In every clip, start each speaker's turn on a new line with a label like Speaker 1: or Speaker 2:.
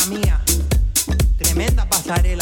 Speaker 1: mía, tremenda pasarela.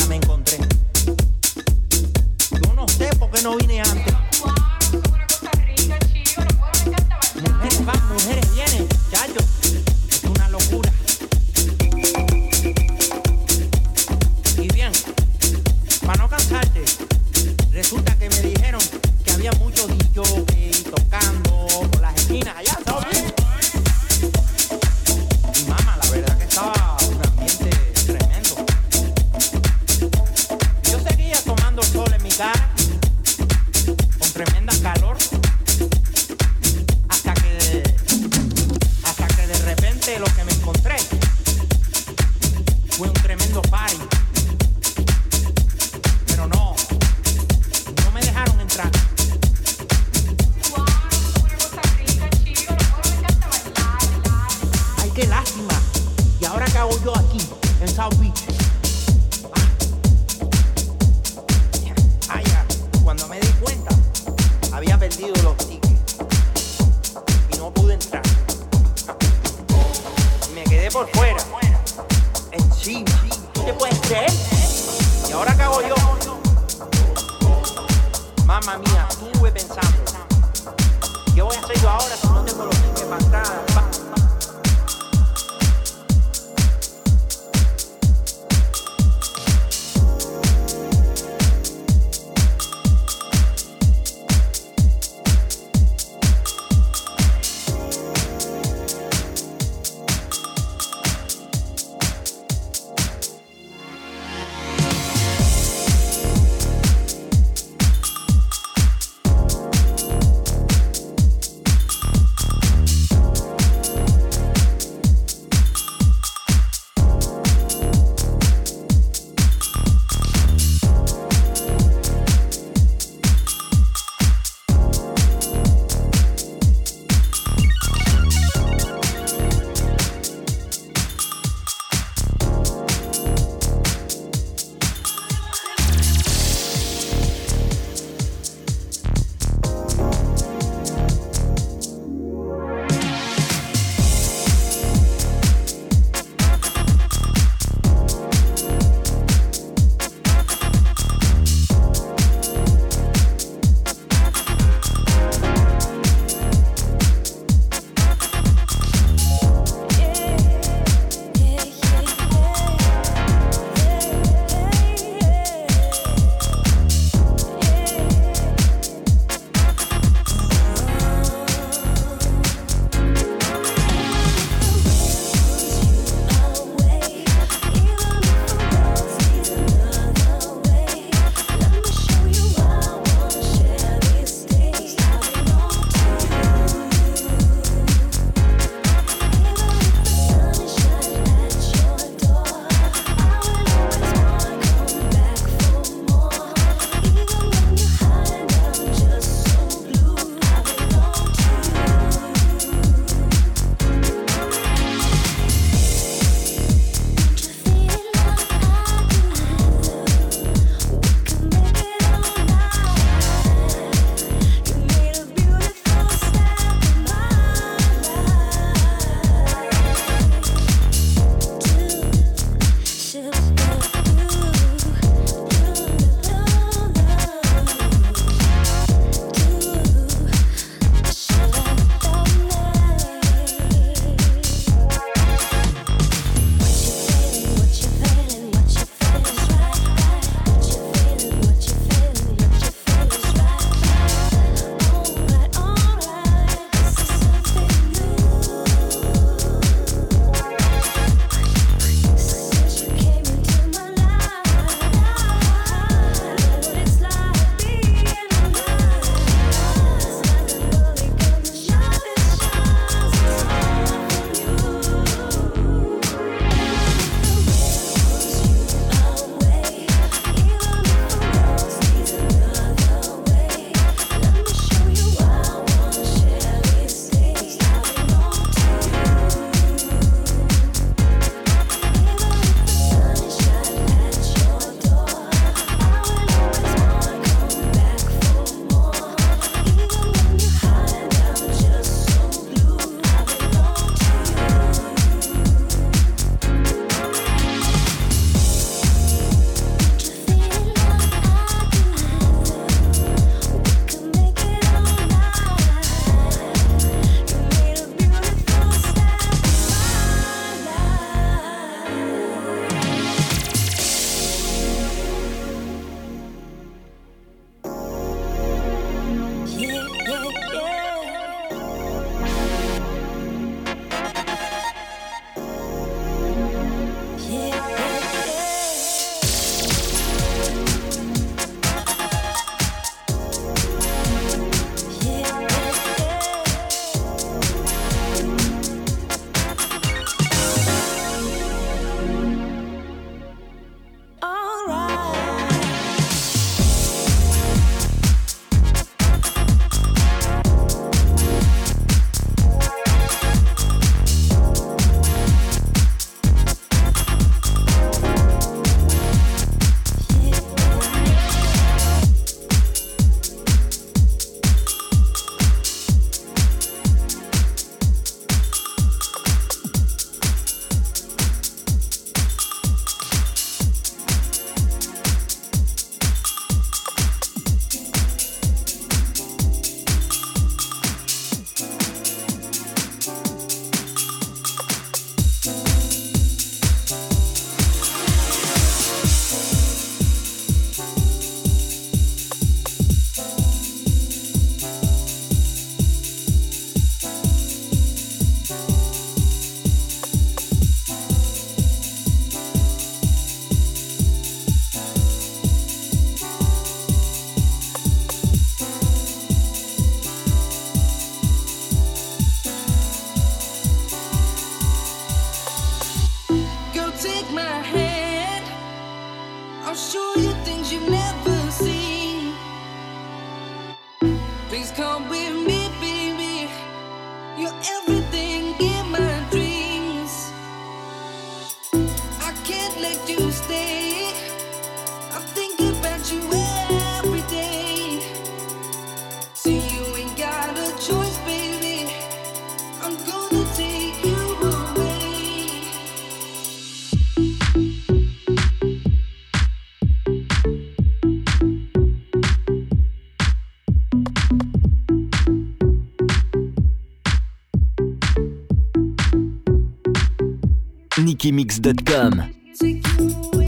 Speaker 2: nickymix.com.